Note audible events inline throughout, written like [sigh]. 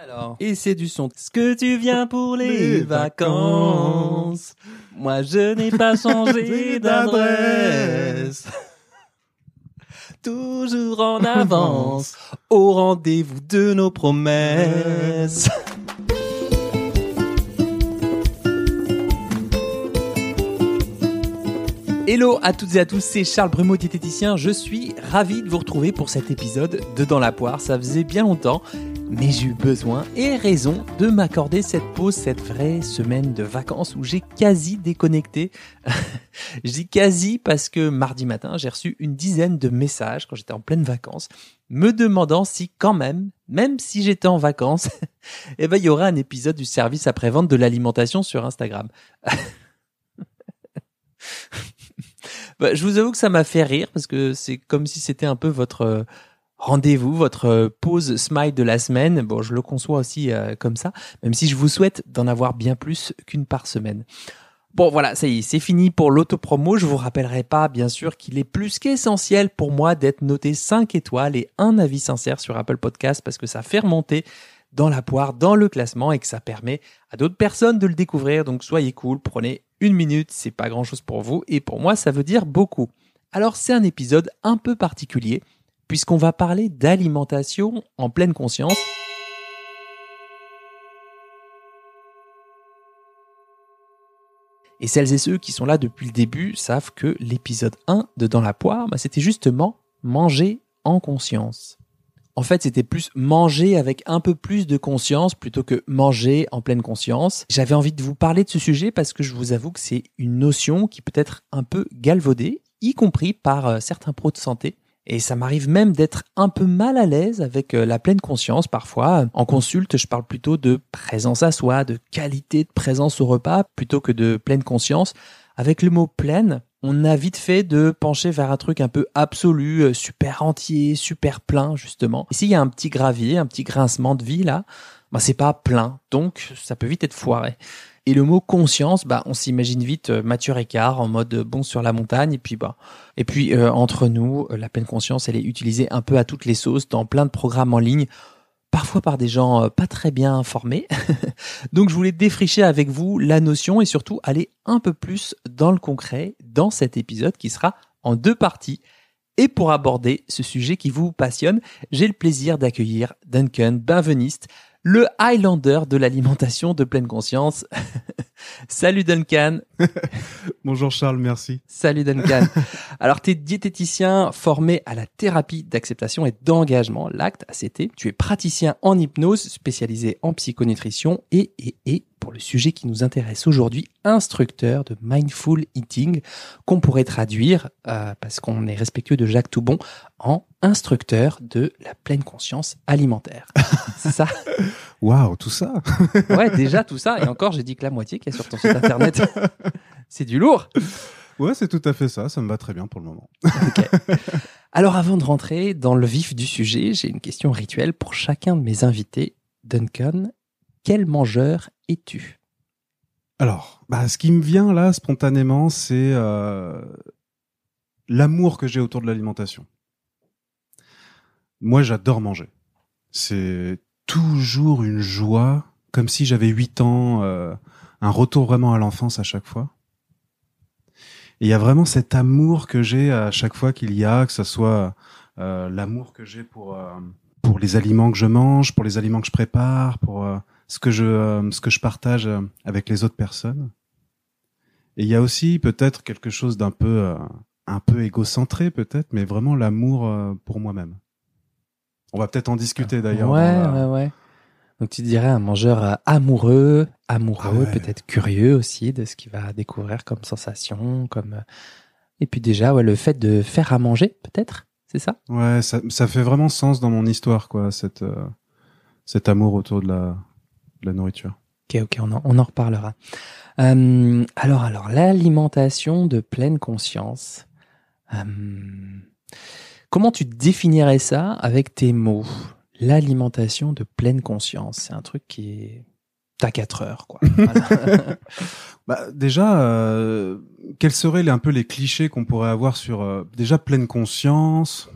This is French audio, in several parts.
Alors, et c'est du son. Ce que tu viens pour les, Les vacances. Moi, je n'ai pas [laughs] changé d'adresse. Toujours en [laughs] avance, au rendez-vous de nos promesses. Hello à toutes et à tous, c'est Charles Brumeau, diététicien. Je suis ravi de vous retrouver pour cet épisode de Dans la poire. Ça faisait bien longtemps, mais j'ai eu besoin et raison de m'accorder cette pause, cette vraie semaine de vacances où j'ai quasi déconnecté. [laughs] Je dis quasi parce que mardi matin, j'ai reçu une dizaine de messages quand j'étais en pleine vacances, me demandant si quand même, même si j'étais en vacances, [laughs] eh ben, il y aurait un épisode du service après-vente de l'alimentation sur Instagram. [laughs] Bah, je vous avoue que ça m'a fait rire parce que c'est comme si c'était un peu votre euh, rendez-vous, votre euh, pause smile de la semaine. Bon, je le conçois aussi euh, comme ça, même si je vous souhaite d'en avoir bien plus qu'une par semaine. Bon, voilà, ça y est, c'est fini pour l'autopromo. Je vous rappellerai pas, bien sûr, qu'il est plus qu'essentiel pour moi d'être noté 5 étoiles et un avis sincère sur Apple Podcast parce que ça fait remonter dans la poire, dans le classement et que ça permet à d'autres personnes de le découvrir. Donc soyez cool, prenez une minute, c'est pas grand chose pour vous et pour moi ça veut dire beaucoup. Alors c'est un épisode un peu particulier puisqu'on va parler d'alimentation en pleine conscience. Et celles et ceux qui sont là depuis le début savent que l'épisode 1 de Dans la poire, bah, c'était justement manger en conscience. En fait, c'était plus manger avec un peu plus de conscience plutôt que manger en pleine conscience. J'avais envie de vous parler de ce sujet parce que je vous avoue que c'est une notion qui peut être un peu galvaudée, y compris par euh, certains pros de santé. Et ça m'arrive même d'être un peu mal à l'aise avec euh, la pleine conscience parfois. En consulte, je parle plutôt de présence à soi, de qualité de présence au repas, plutôt que de pleine conscience. Avec le mot pleine, on a vite fait de pencher vers un truc un peu absolu, euh, super entier, super plein, justement. Ici, il y a un petit gravier, un petit grincement de vie, là. Bah, c'est pas plein. Donc, ça peut vite être foiré. Et le mot conscience, bah, on s'imagine vite euh, Mathieu Ricard en mode bon sur la montagne. Et puis, bah, et puis euh, entre nous, euh, la pleine conscience, elle est utilisée un peu à toutes les sauces dans plein de programmes en ligne, parfois par des gens euh, pas très bien formés. [laughs] Donc, je voulais défricher avec vous la notion et surtout aller un peu plus dans le concret dans cet épisode qui sera en deux parties. Et pour aborder ce sujet qui vous passionne, j'ai le plaisir d'accueillir Duncan Benveniste, le Highlander de l'alimentation de pleine conscience. [laughs] Salut Duncan. [laughs] Bonjour Charles, merci. Salut Duncan. [laughs] Alors, tu es diététicien formé à la thérapie d'acceptation et d'engagement, l'acte ACT. Tu es praticien en hypnose spécialisé en psychonutrition et, et, et, pour le sujet qui nous intéresse aujourd'hui, instructeur de mindful eating, qu'on pourrait traduire, euh, parce qu'on est respectueux de Jacques Toubon, en instructeur de la pleine conscience alimentaire. C'est [laughs] ça Waouh, tout ça [laughs] Ouais, déjà tout ça. Et encore, j'ai dit que la moitié qui est sur ton site internet. [laughs] C'est du lourd. Ouais, c'est tout à fait ça, ça me va très bien pour le moment. Alors avant de rentrer dans le vif du sujet, j'ai une question rituelle pour chacun de mes invités. Duncan, quel mangeur es-tu? Alors, bah, ce qui me vient là spontanément, c'est euh, l'amour que j'ai autour de l'alimentation. Moi, j'adore manger. C'est toujours une joie, comme si j'avais 8 ans, euh, un retour vraiment à l'enfance à chaque fois. Et il y a vraiment cet amour que j'ai à chaque fois qu'il y a, que ce soit euh, l'amour que j'ai pour pour les aliments que je mange, pour les aliments que je prépare, pour ce que je euh, ce que je partage euh, avec les autres personnes. Et il y a aussi peut-être quelque chose d'un peu euh, un peu égocentré peut-être, mais vraiment l'amour pour moi-même. On va peut-être en discuter d'ailleurs. Ouais, la- ouais, ouais. Donc tu dirais un mangeur amoureux, amoureux, Ah ouais. peut-être curieux aussi de ce qu'il va découvrir comme sensation, comme et puis déjà ouais, le fait de faire à manger, peut-être, c'est ça? Ouais, ça, ça fait vraiment sens dans mon histoire, quoi, cette, euh, cet amour autour de la, de la nourriture. Ok, ok, on en, on en reparlera. Euh, alors, alors, l'alimentation de pleine conscience. Euh, comment tu définirais ça avec tes mots? L'alimentation de pleine conscience, c'est un truc qui est t'as quatre heures, quoi. [laughs] Voilà. [laughs] Bah, déjà, euh, quels seraient les, un peu les clichés qu'on pourrait avoir sur euh, déjà pleine conscience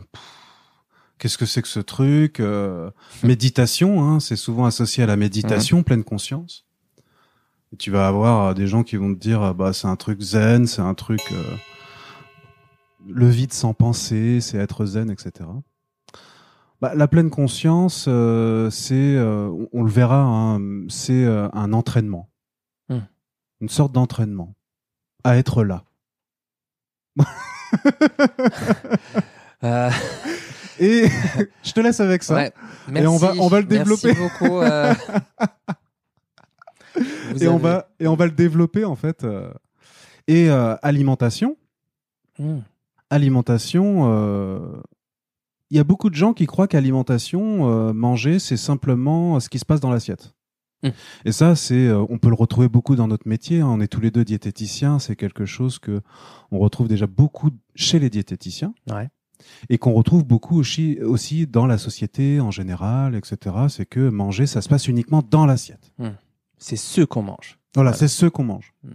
Qu'est-ce que c'est que ce truc euh, Méditation, hein, c'est souvent associé à la méditation, pleine conscience. Et tu vas avoir euh, des gens qui vont te dire, ah, bah c'est un truc zen, c'est un truc euh, le vide sans penser, c'est être zen, etc. Bah, la pleine conscience, euh, c'est, on, on le verra, hein, c'est un entraînement, Hmm. une sorte d'entraînement à être là. [laughs] Euh, Et [laughs] je te laisse avec ça. ouais. Merci, on va- on va le merci développer. beaucoup. euh. [laughs] Et on va et on va le développer en fait. euh. Et euh, alimentation, Hmm. alimentation. euh, Il y a beaucoup de gens qui croient qu'alimentation, euh, manger, c'est simplement ce qui se passe dans l'assiette. Mm. Et ça, c'est, euh, on peut le retrouver beaucoup dans notre métier. hein. On est tous les deux diététiciens. C'est quelque chose que on retrouve déjà beaucoup chez les diététiciens. Ouais. Et qu'on retrouve beaucoup aussi, aussi dans la société en général, etc. C'est que manger, ça se passe uniquement dans l'assiette. C'est ce qu'on mange. Voilà, Voilà. c'est ce qu'on mange. Mm.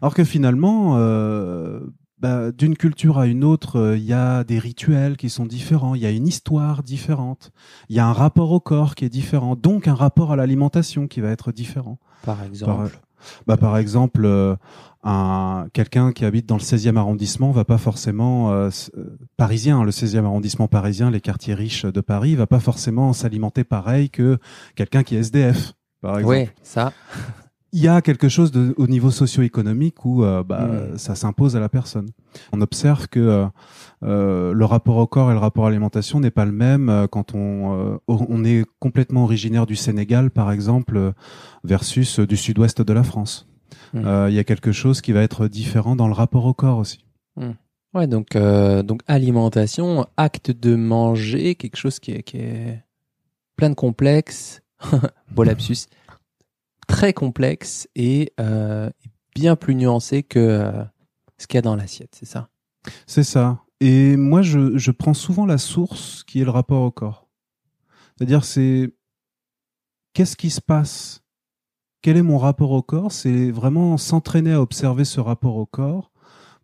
Alors que finalement, euh, bah, d'une culture à une autre, euh, il y a des rituels qui sont différents, il y a une histoire différente, il y a un rapport au corps qui est différent, donc un rapport à l'alimentation qui va être différent. Par Par, exemple. Bah, par exemple, euh, un, quelqu'un qui habite dans le 16e arrondissement va pas forcément, euh, euh, parisien, hein, le 16e arrondissement parisien, les quartiers riches de Paris, va pas forcément s'alimenter pareil que quelqu'un qui est SDF. Par exemple Oui, ça. Il y a quelque chose de, au niveau socio-économique où euh, bah, Mm. ça s'impose à la personne. On observe que euh, euh, le rapport au corps et le rapport à l'alimentation n'est pas le même quand on, euh, on est complètement originaire du Sénégal, par exemple, versus du sud-ouest de la France. Mm. Il y a quelque chose qui va être différent dans le rapport au corps aussi. Ouais, donc, euh, donc alimentation, acte de manger, quelque chose qui est, qui est plein de complexes, [laughs] beau lapsus, [laughs] très complexe et euh, bien plus nuancé que euh, ce qu'il y a dans l'assiette, c'est ça? C'est ça. Et moi, je, je prends souvent la source qui est le rapport au corps. C'est-à-dire, c'est qu'est-ce qui se passe? Quel est mon rapport au corps? C'est vraiment s'entraîner à observer ce rapport au corps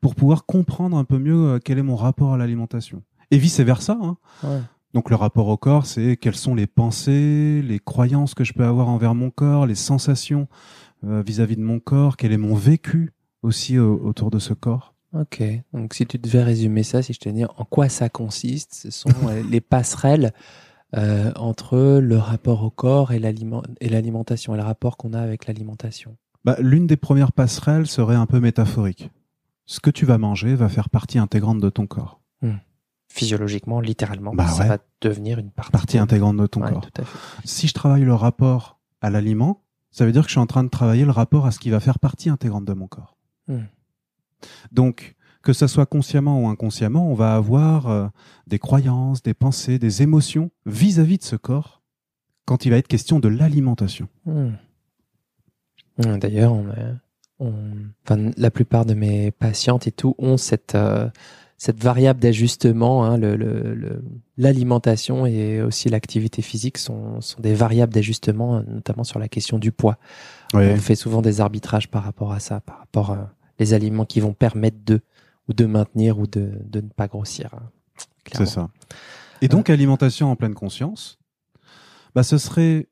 pour pouvoir comprendre un peu mieux euh, quel est mon rapport à l'alimentation. Et vice-versa. Hein. Ouais. Donc le rapport au corps, c'est quelles sont les pensées, les croyances que je peux avoir envers mon corps, les sensations euh, vis-à-vis de mon corps, quel est mon vécu aussi euh, autour de ce corps. Ok, donc si tu devais résumer ça, si je te dis en quoi ça consiste, ce sont euh, [laughs] les passerelles euh, entre le rapport au corps et l'aliment- et l'alimentation, et le rapport qu'on a avec l'alimentation. Bah, L'une des premières passerelles serait un peu métaphorique. Ce que tu vas manger va faire partie intégrante de ton corps. Physiologiquement, littéralement, Bah ça ouais. va devenir une partie. Partie intégrante de ton Ouais, corps. Si je travaille le rapport à l'aliment, ça veut dire que je suis en train de travailler le rapport à ce qui va faire partie intégrante de mon corps. Hmm. Donc, que ça soit consciemment ou inconsciemment, on va avoir euh, des croyances, des pensées, des émotions vis-à-vis de ce corps quand il va être question de l'alimentation. Hmm. D'ailleurs, on, a- on- enfin, la plupart de mes patientes et tout ont cette, euh, cette variable d'ajustement. hein, le- le- le- L'alimentation et aussi l'activité physique sont, sont des variables d'ajustement, notamment sur la question du poids. Ouais. On fait souvent des arbitrages par rapport à ça, par rapport à les aliments qui vont permettre de ou de maintenir ou de, de ne pas grossir. hein, C'est ça. Et donc, alimentation en pleine conscience, bah, ce serait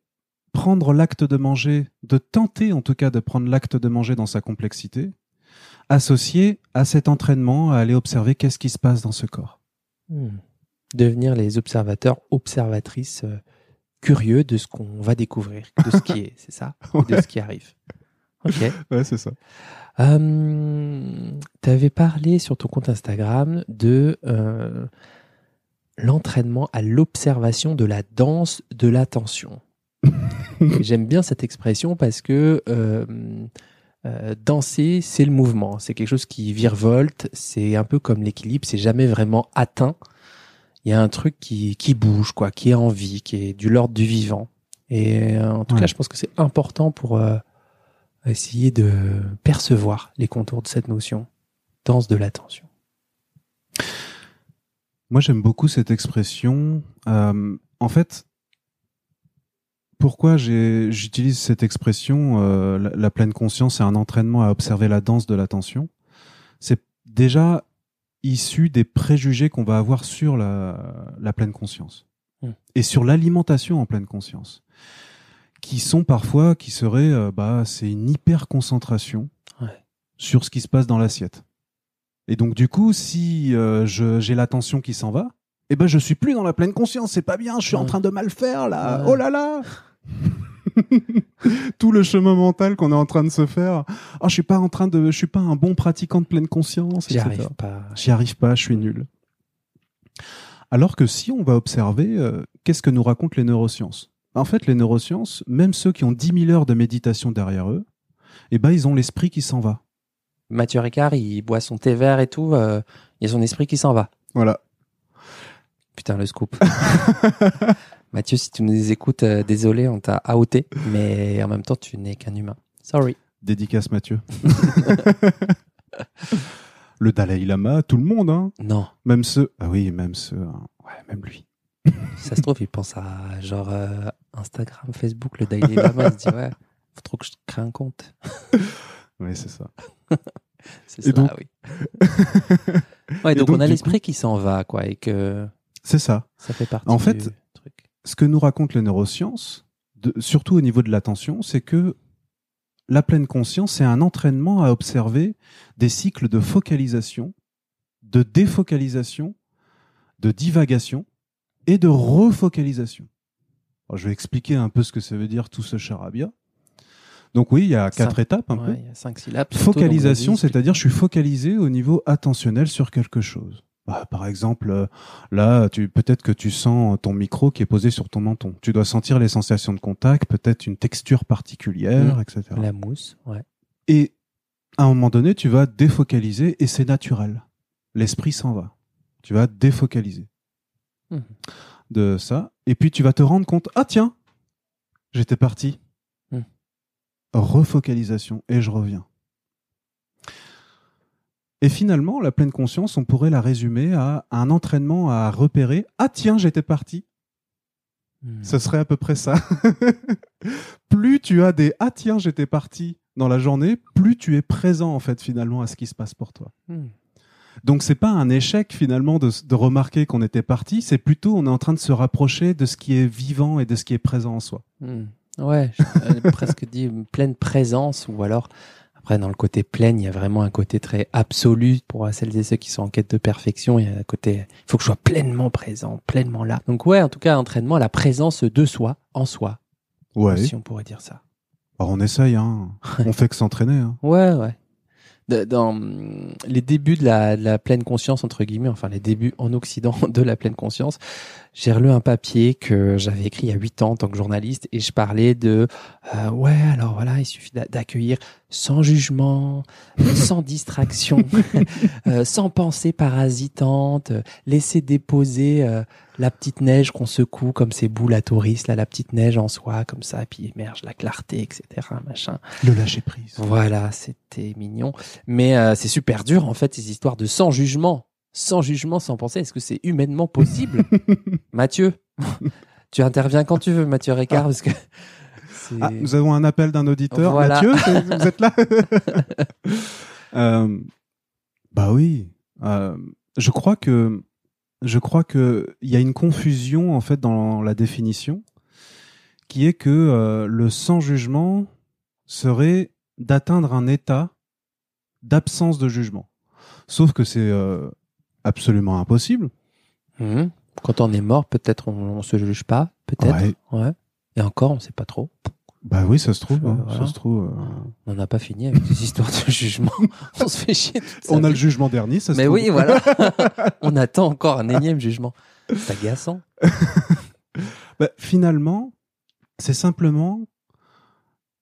prendre l'acte de manger, de tenter en tout cas de prendre l'acte de manger dans sa complexité, associé à cet entraînement à aller observer qu'est-ce qui se passe dans ce corps. Hmm. Devenir les observateurs, observatrices euh, curieux de ce qu'on va découvrir, de ce qui est, c'est ça, [laughs] de ce qui arrive. Ok. Ouais, c'est ça. tu avais parlé sur ton compte Instagram de euh, l'entraînement à l'observation de la danse de l'attention. [laughs] J'aime bien cette expression parce que euh, danser, c'est le mouvement. C'est quelque chose qui virevolte. C'est un peu comme l'équilibre. C'est jamais vraiment atteint. Il y a un truc qui, qui bouge, quoi, qui est en vie, qui est du l'ordre du vivant. Et euh, en tout Ouais. cas, je pense que c'est important pour euh, essayer de percevoir les contours de cette notion. Danse de l'attention. Moi, j'aime beaucoup cette expression. Euh, en fait, pourquoi j'utilise cette expression, euh, la, la pleine conscience et un entraînement à observer la danse de l'attention C'est déjà issu des préjugés qu'on va avoir sur la, la pleine conscience. Hmm. et sur l'alimentation en pleine conscience, qui sont parfois, qui seraient, euh, bah, c'est une hyper concentration Ouais. sur ce qui se passe dans l'assiette. Et donc du coup, si euh, j'ai l'attention qui s'en va, eh ben je suis plus dans la pleine conscience. C'est pas bien. Je suis en train de mal faire là. Ouais. Oh là là. [laughs] Tout le chemin mental qu'on est en train de se faire. Ah, je suis pas en train de, je suis pas un bon pratiquant de pleine conscience. J'y arrive pas. J'y arrive pas, je suis nul. Alors que si on va observer, euh, qu'est-ce que nous racontent les neurosciences? En fait, les neurosciences, même ceux qui ont 10 000 heures de méditation derrière eux, eh ben, ils ont l'esprit qui s'en va. Mathieu Ricard, il boit son thé vert et tout. euh, il y a son esprit qui s'en va. Voilà. Putain, le scoop. [laughs] Mathieu, si tu nous écoutes, euh, désolé, on t'a outé, mais en même temps, tu n'es qu'un humain. Sorry. Dédicace Mathieu. [laughs] le Dalai Lama, tout le monde, hein. Non, Même ceux. Ah oui, même ceux. hein. Ouais, même lui. [laughs] ça se trouve, il pense à genre euh, Instagram, Facebook, le Daily Lama. il se dit, ouais, faut trop que je crée un compte. [laughs] Oui, c'est ça. C'est ça, donc- oui. ouais, donc, donc, on a l'esprit qui s'en va, quoi, et que C'est ça. ça fait partie En fait. Ce que nous racontent les neurosciences, de- surtout au niveau de l'attention, c'est que la pleine conscience, c'est un entraînement à observer des cycles de focalisation, de défocalisation, de divagation et de refocalisation. Alors, je vais expliquer un peu ce que ça veut dire tout ce charabia. Donc oui, il y a quatre Cinq- étapes un peu. Il y a cinq syllabes. surtout, Focalisation, c'est-à-dire je suis focalisé au niveau attentionnel sur quelque chose. Bah, par exemple, euh, là, tu peut-être que tu sens ton micro qui est posé sur ton menton. Tu dois sentir les sensations de contact, peut-être une texture particulière, Mm. etc. La mousse, ouais. Et à un moment donné, tu vas défocaliser et c'est naturel. L'esprit s'en va. Tu vas défocaliser Mhm. de ça. Et puis tu vas te rendre compte, ah tiens, j'étais parti. Mhm. Refocalisation et je reviens. Et finalement, la pleine conscience, on pourrait la résumer à un entraînement à repérer, ah tiens, j'étais parti. Hmm. Ce serait à peu près ça. [laughs] plus tu as des ah tiens j'étais parti dans la journée, plus tu es présent en fait finalement à ce qui se passe pour toi. Hmm. Donc c'est pas un échec finalement de, de remarquer qu'on était parti, c'est plutôt on est en train de se rapprocher de ce qui est vivant et de ce qui est présent en soi. Hmm. Ouais, [laughs] presque dit pleine présence ou alors après dans le côté pleine, il y a vraiment un côté très absolu pour celles et ceux qui sont en quête de perfection. Il y a un côté, il faut que je sois pleinement présent, pleinement là. Donc ouais, en tout cas, entraînement, la présence de soi, en soi, Ouais. si on pourrait dire ça. Alors, on essaye, hein. [laughs] on fait que s'entraîner. Hein. Ouais, ouais. Dans les débuts de la, de la pleine conscience, entre guillemets, enfin les débuts en Occident [laughs] de la pleine conscience, j'ai relu un papier que j'avais écrit il y a huit ans en tant que journaliste et je parlais de euh, ouais alors voilà il suffit d'a- d'accueillir sans jugement, [laughs] sans distraction, [laughs] euh, sans pensée parasitante, euh, laisser déposer euh, la petite neige qu'on secoue comme ces boules à touristes là la petite neige en soi comme ça et puis émerge la clarté etc machin. Le lâcher prise. Voilà, c'était mignon. Mais euh, c'est super dur, en fait, ces histoires de sans jugement. Sans jugement, sans penser. Est-ce que c'est humainement possible [laughs] Mathieu, tu interviens quand tu veux, Mathieu Ricard, parce que. Ah, nous avons un appel d'un auditeur. Voilà. Mathieu, vous êtes là [laughs] Euh, Bah oui. Euh, je crois que je crois que il y a une confusion en fait dans la définition, qui est que euh, le sans jugement serait d'atteindre un état d'absence de jugement. Sauf que c'est euh, absolument impossible. Mhm. Quand on est mort, peut-être on, on se juge pas, peut-être. Ouais. Ouais. Et encore, on sait pas trop. Bah oui, ça se trouve. Euh, hein, voilà. Ça se trouve. euh, On n'a pas fini avec des [laughs] histoires de jugement. [laughs] on se fait chier. On a le jugement dernier, ça se Mais trouve. oui, voilà. [laughs] on attend encore un énième jugement. C'est agaçant. Bah, finalement, c'est simplement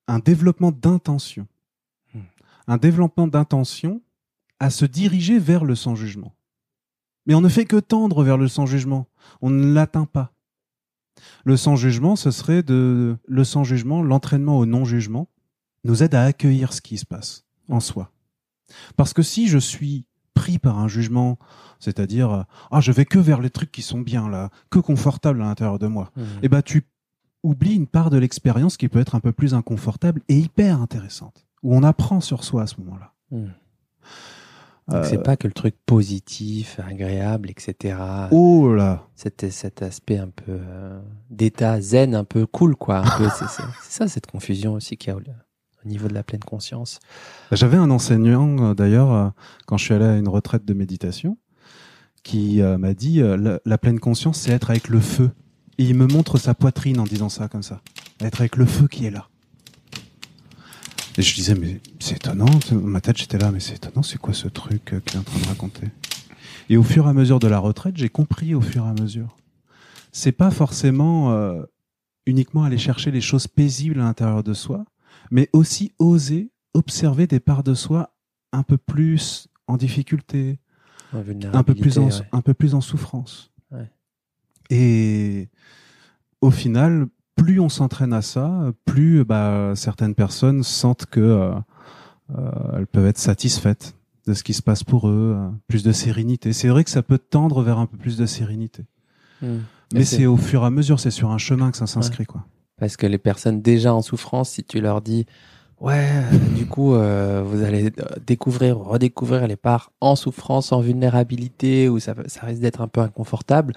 un développement d'intention. Hmm. Un développement d'intention à se diriger vers le sans-jugement. Mais on ne fait que tendre vers le sans-jugement. On ne l'atteint pas. Le sans-jugement, ce serait de, le sans-jugement, l'entraînement au non-jugement, nous aide à accueillir ce qui se passe en soi. Parce que si je suis pris par un jugement, c'est-à-dire, euh, ah, je vais que vers les trucs qui sont bien là, que confortables à l'intérieur de moi, Mhm. eh ben tu oublies une part de l'expérience qui peut être un peu plus inconfortable et hyper intéressante, où on apprend sur soi à ce moment-là. Mhm. Donc Euh, c'est pas que le truc positif, agréable, etc. Oh là Cet, cet aspect un peu euh, d'état zen, un peu cool, quoi. C'est, c'est- c'est ça cette confusion aussi qu'il y a au, au niveau de la pleine conscience. J'avais un enseignant, euh, d'ailleurs, quand je suis allé à une retraite de méditation, qui m'a dit la, la pleine conscience, c'est être avec le feu. Et il me montre sa poitrine en disant ça comme ça. Être avec le feu qui est là. Et je disais, mais c'est étonnant. Ma tête, j'étais là, mais c'est étonnant, c'est quoi ce truc euh, qu'il est en train de raconter? Et au fur et à mesure de la retraite, j'ai compris au fur et à mesure. C'est pas forcément euh, uniquement aller chercher les choses paisibles à l'intérieur de soi, mais aussi oser observer des parts de soi un peu plus en difficulté, un peu plus en, vulnérabilité, ouais. un peu plus en souffrance. Ouais. Et au final, plus on s'entraîne à ça, plus bah, certaines personnes sentent que euh, euh, elles peuvent être satisfaites de ce qui se passe pour eux, euh, plus de sérénité. C'est vrai que ça peut tendre vers un peu plus de sérénité. Hmm. Mais c'est au fur et à mesure, c'est sur un chemin que ça s'inscrit, quoi. Parce que les personnes déjà en souffrance, si tu leur dis, ouais, du coup, euh, vous allez découvrir, redécouvrir les parts en souffrance, en vulnérabilité, où ça, ça risque d'être un peu inconfortable.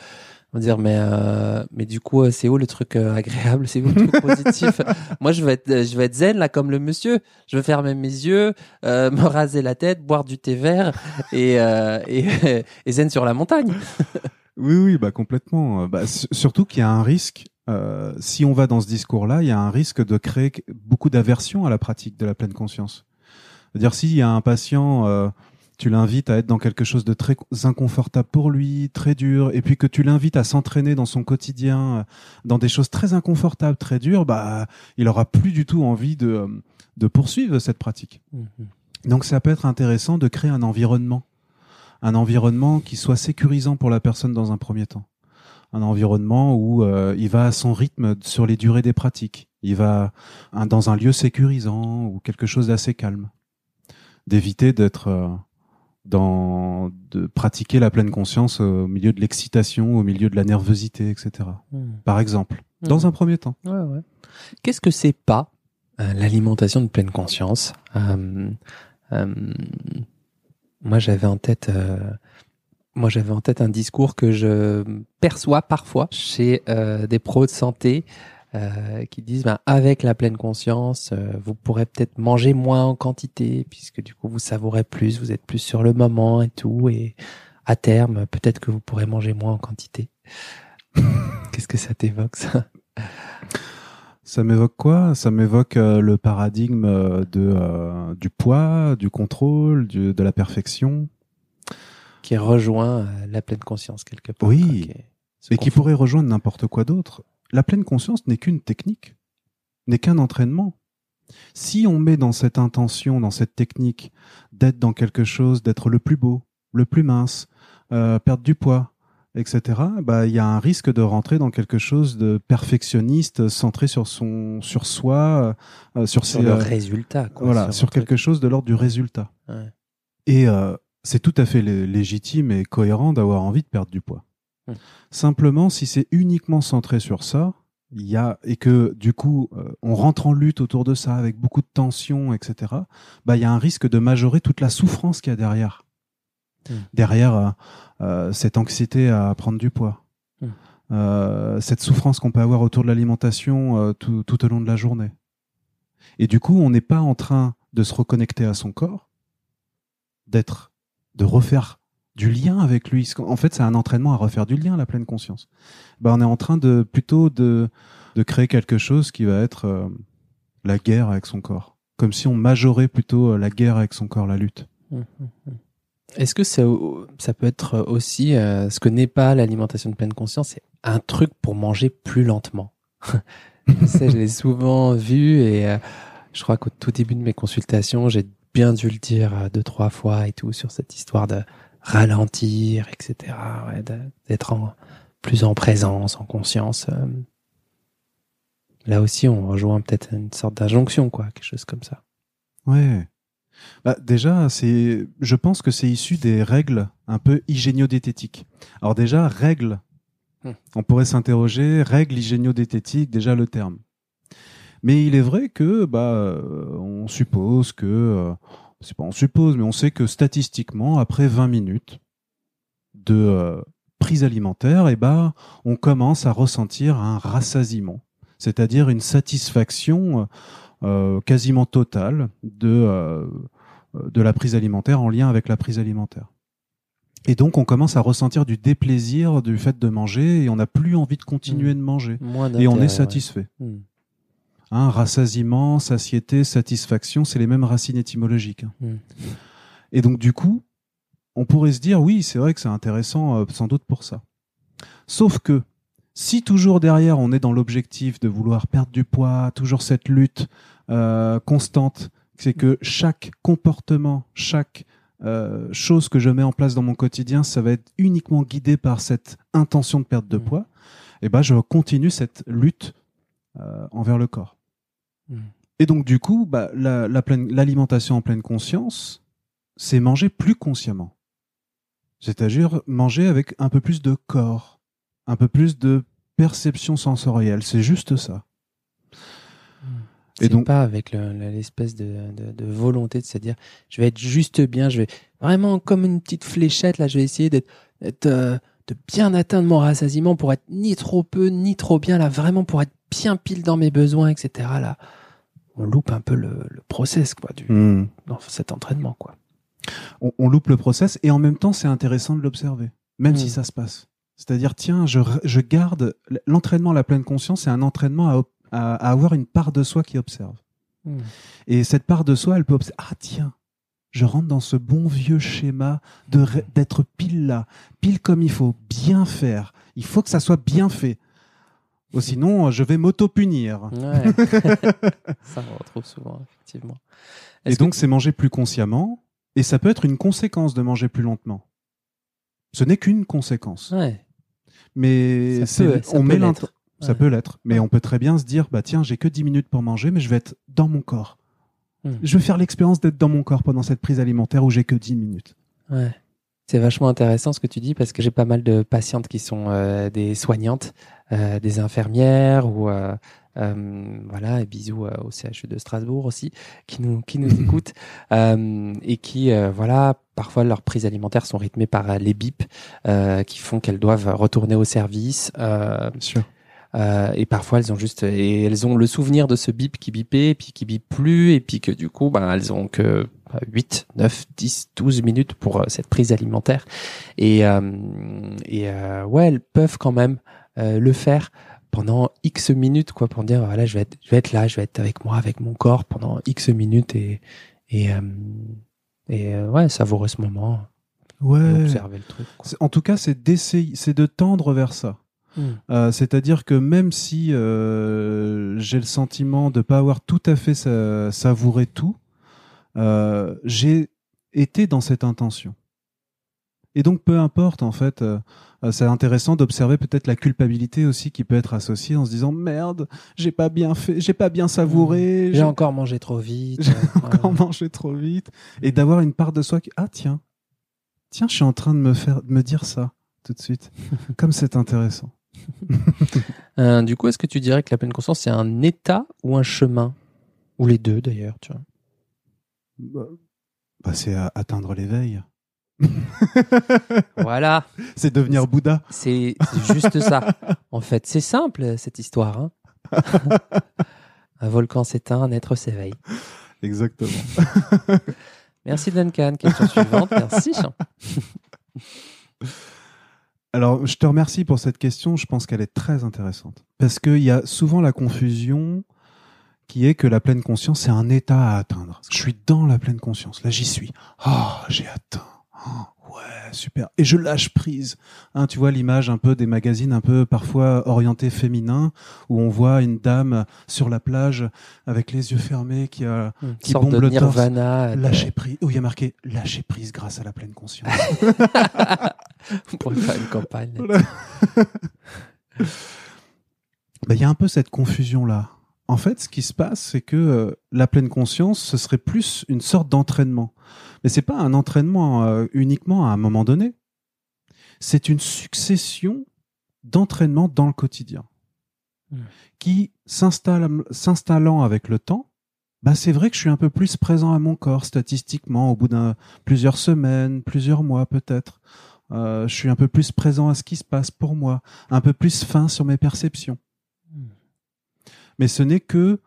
On va dire, mais, euh, mais du coup, euh, c'est où le truc euh, agréable? C'est où le truc positif? [laughs] Moi, je veux être, je veux être zen là, comme le monsieur. Je veux fermer mes yeux, euh, me raser la tête, boire du thé vert et, euh, et, [laughs] et zen sur la montagne. [laughs] Oui, oui, bah complètement. Bah, surtout qu'il y a un risque. euh, si on va dans ce discours-là, il y a un risque de créer beaucoup d'aversion à la pratique de la pleine conscience. C'est-à-dire s'il y a un patient, euh, tu l'invites à être dans quelque chose de très inconfortable pour lui, très dur, et puis que tu l'invites à s'entraîner dans son quotidien, euh, dans des choses très inconfortables, très dures, bah, il aura plus du tout envie de, euh, de poursuivre cette pratique. Donc ça peut être intéressant de créer un environnement, un environnement qui soit sécurisant pour la personne dans un premier temps, un environnement où euh, il va à son rythme sur les durées des pratiques, il va dans un lieu sécurisant ou quelque chose d'assez calme, d'éviter d'être dans de pratiquer la pleine conscience au milieu de l'excitation, au milieu de la nervosité, etc. Hmm. Par exemple, dans un premier temps. Ouais, ouais. Qu'est-ce que c'est pas euh, l'alimentation de pleine conscience Euh, euh, Moi, j'avais en tête, euh, moi j'avais en tête un discours que je perçois parfois chez euh, des pros de santé euh, qui disent, ben, avec la pleine conscience, euh, vous pourrez peut-être manger moins en quantité puisque du coup vous savourez plus, vous êtes plus sur le moment et tout, et à terme, peut-être que vous pourrez manger moins en quantité. [laughs] Qu'est-ce que ça t'évoque ça? Ça m'évoque quoi? Ça m'évoque euh, le paradigme euh, de euh, du poids, du contrôle, du- de la perfection, qui rejoint la pleine conscience quelque part. Oui. quoi, qui et qui pourrait rejoindre n'importe quoi d'autre. La pleine conscience n'est qu'une technique, n'est qu'un entraînement. Si on met dans cette intention, dans cette technique, d'être dans quelque chose, d'être le plus beau, le plus mince, euh, perdre du poids, etc., bah il y a un risque de rentrer dans quelque chose de perfectionniste, centré sur son, sur soi, euh, sur, sur ses, le euh, résultat. Quoi, voilà, sur truc. quelque chose de l'ordre du résultat. Ouais. Et euh, c'est tout à fait lé- légitime et cohérent d'avoir envie de perdre du poids. Hmm. Simplement, si c'est uniquement centré sur ça, il y a et que du coup euh, on rentre en lutte autour de ça avec beaucoup de tension, etc. Bah il y a un risque de majorer toute la souffrance qu'il y a derrière, Hmm. derrière euh, euh, cette anxiété à prendre du poids, Hmm. Cette souffrance qu'on peut avoir autour de l'alimentation tout, tout au long de la journée. Et du coup, on n'est pas en train de se reconnecter à son corps, d'être, de refaire du lien avec lui. En fait, c'est un entraînement à refaire du lien, la pleine conscience. Ben, on est en train de plutôt de, de créer quelque chose qui va être euh, la guerre avec son corps. Comme si on majorait plutôt euh, la guerre avec son corps, la lutte. Hum, hum, hum. Est-ce que ça, ça peut être aussi euh, ce que n'est pas l'alimentation de pleine conscience, c'est un truc pour manger plus lentement? [laughs] je l'ai souvent vu et euh, je crois qu'au tout début de mes consultations, j'ai bien dû le dire euh, deux trois fois et tout sur cette histoire de ralentir, etc. Ouais, d'être en, plus en présence, en conscience. euh. Là aussi, on rejoint peut-être une sorte d'injonction, quoi, quelque chose comme ça. Ouais. Bah, déjà, c'est, je pense que c'est issu des règles un peu hygiénio-diététiques. Alors déjà, règles, Hmm. on pourrait s'interroger, règles hygiénio-diététiques, déjà le terme. Mais il est vrai que, bah, euh, on suppose que euh, c'est pas on suppose, mais on sait que statistiquement, après 20 minutes de euh, prise alimentaire, eh ben, on commence à ressentir un rassasiement, c'est-à-dire une satisfaction euh, quasiment totale de, euh, de la prise alimentaire en lien avec la prise alimentaire. Et donc, on commence à ressentir du déplaisir du fait de manger et on n'a plus envie de continuer de manger. Moins Et on est satisfait. ouais. Hmm. Hein, rassasiement, satiété, satisfaction, c'est les mêmes racines étymologiques. hein. Mm. Et donc du coup, on pourrait se dire oui, c'est vrai que c'est intéressant euh, sans doute pour ça. Sauf que si toujours derrière on est dans l'objectif de vouloir perdre du poids, toujours cette lutte euh, constante, c'est que chaque comportement, chaque euh, chose que je mets en place dans mon quotidien, ça va être uniquement guidé par cette intention de perte de Mm. poids. Et ben je continue cette lutte euh, envers le corps. Et donc du coup, bah, la- la pleine- l'alimentation en pleine conscience, c'est manger plus consciemment. C'est-à-dire manger avec un peu plus de corps, un peu plus de perception sensorielle. C'est juste ça. Et C'est donc- pas avec le- le- l'espèce de, de, de volonté de se dire je vais être juste bien, je vais vraiment comme une petite fléchette là, je vais essayer d'être d'être, euh, de bien atteindre mon rassasiement pour être ni trop peu ni trop bien là, vraiment pour être bien pile dans mes besoins, etc. Là, on loupe un peu le, le process quoi du dans cet entraînement quoi. On, on loupe le process et en même temps, c'est intéressant de l'observer, même si ça se passe. C'est-à-dire, tiens, je, je garde l'entraînement à la pleine conscience, c'est un entraînement à- à avoir une part de soi qui observe. Hmm. Et cette part de soi, elle peut observer. Ah tiens, je rentre dans ce bon vieux schéma de d'être pile là, pile comme il faut, bien faire. Il faut que ça soit bien fait. Ou sinon, je vais m'auto-punir. Ouais. [laughs] Ça on retrouve souvent effectivement. Et donc, c'est manger plus consciemment. Et ça peut être une conséquence de manger plus lentement. Ce n'est qu'une conséquence. ouais, Mais Ça c'est- peut- ça on peut met l'être. Ça Ouais. peut l'être. Mais on peut très bien se dire, bah tiens, j'ai que 10 minutes pour manger, mais je vais être dans mon corps. Hmm. Je vais faire l'expérience d'être dans mon corps pendant cette prise alimentaire où j'ai que 10 minutes. Ouais. C'est vachement intéressant ce que tu dis parce que j'ai pas mal de patientes qui sont euh, des soignantes, euh, des infirmières ou euh, voilà, et bisous au CHU de Strasbourg aussi qui nous qui nous [laughs] écoutent et qui voilà parfois leurs prises alimentaires sont rythmées par les bips qui font qu'elles doivent retourner au service Bien sûr. Euh, et parfois elles ont juste et elles ont le souvenir de ce bip qui bipait et puis qui bip plus et puis que du coup ben elles ont que bah, 8, 9, 10, 12 minutes pour euh, cette prise alimentaire et euh, et euh, ouais elles peuvent quand même euh, le faire pendant X minutes quoi pour dire voilà je vais être je vais être là je vais être avec moi avec mon corps pendant X minutes et et euh, et ouais savourer ce moment Ouais. observer le truc quoi. En tout cas, c'est d'essayer, c'est de tendre vers ça. Euh, C'est-à-dire que même si euh, j'ai le sentiment de pas avoir tout à fait sa- savouré tout, euh, j'ai été dans cette intention. Et donc, peu importe, en fait, euh, c'est intéressant d'observer peut-être la culpabilité aussi qui peut être associée en se disant merde, j'ai pas bien fait, j'ai pas bien savouré, j'ai encore mangé trop vite. [laughs] J'ai encore mangé trop vite, et d'avoir une part de soi qui ah tiens, tiens, je suis en train de me faire, de me dire ça tout de suite, [laughs] comme c'est intéressant. [laughs] Euh, du coup, est-ce que tu dirais que la pleine conscience, c'est un état ou un chemin? Ou les deux, d'ailleurs, tu vois? Bah, bah, c'est atteindre l'éveil. [laughs] [laughs] Voilà, C'est devenir Bouddha. c'est c'est juste ça. En fait, c'est simple, cette histoire. hein. un volcan s'éteint, un être s'éveille. Exactement. Merci Duncan. Question suivante. Merci. Alors, je te remercie pour cette question. Je pense qu'elle est très intéressante. Parce qu'il y a souvent la confusion qui est que la pleine conscience, c'est un état à atteindre. Je suis dans la pleine conscience. Là, j'y suis. Ah, j'ai atteint. Ah, ouais, super. Et je lâche prise. Hein, tu vois l'image un peu des magazines un peu parfois orientés féminins où on voit une dame sur la plage avec les yeux fermés qui a Une Qui sorte de bombe le torse. nirvana. de- lâché prise. Où il y a marqué lâcher prise grâce à la pleine conscience. [laughs] [laughs] On pourrait faire une campagne. Voilà. [laughs] Bah, Il y a un peu cette confusion-là. En fait, ce qui se passe, c'est que euh, la pleine conscience, ce serait plus une sorte d'entraînement. Mais c'est pas un entraînement euh, uniquement à un moment donné. C'est une succession d'entraînements dans le quotidien Hmm. qui s'installe- s'installant avec le temps bah c'est vrai que je suis un peu plus présent à mon corps statistiquement au bout d'un plusieurs semaines, plusieurs mois peut-être. Euh, je suis un peu plus présent à ce qui se passe pour moi, un peu plus fin sur mes perceptions. Hmm. Mais ce n'est que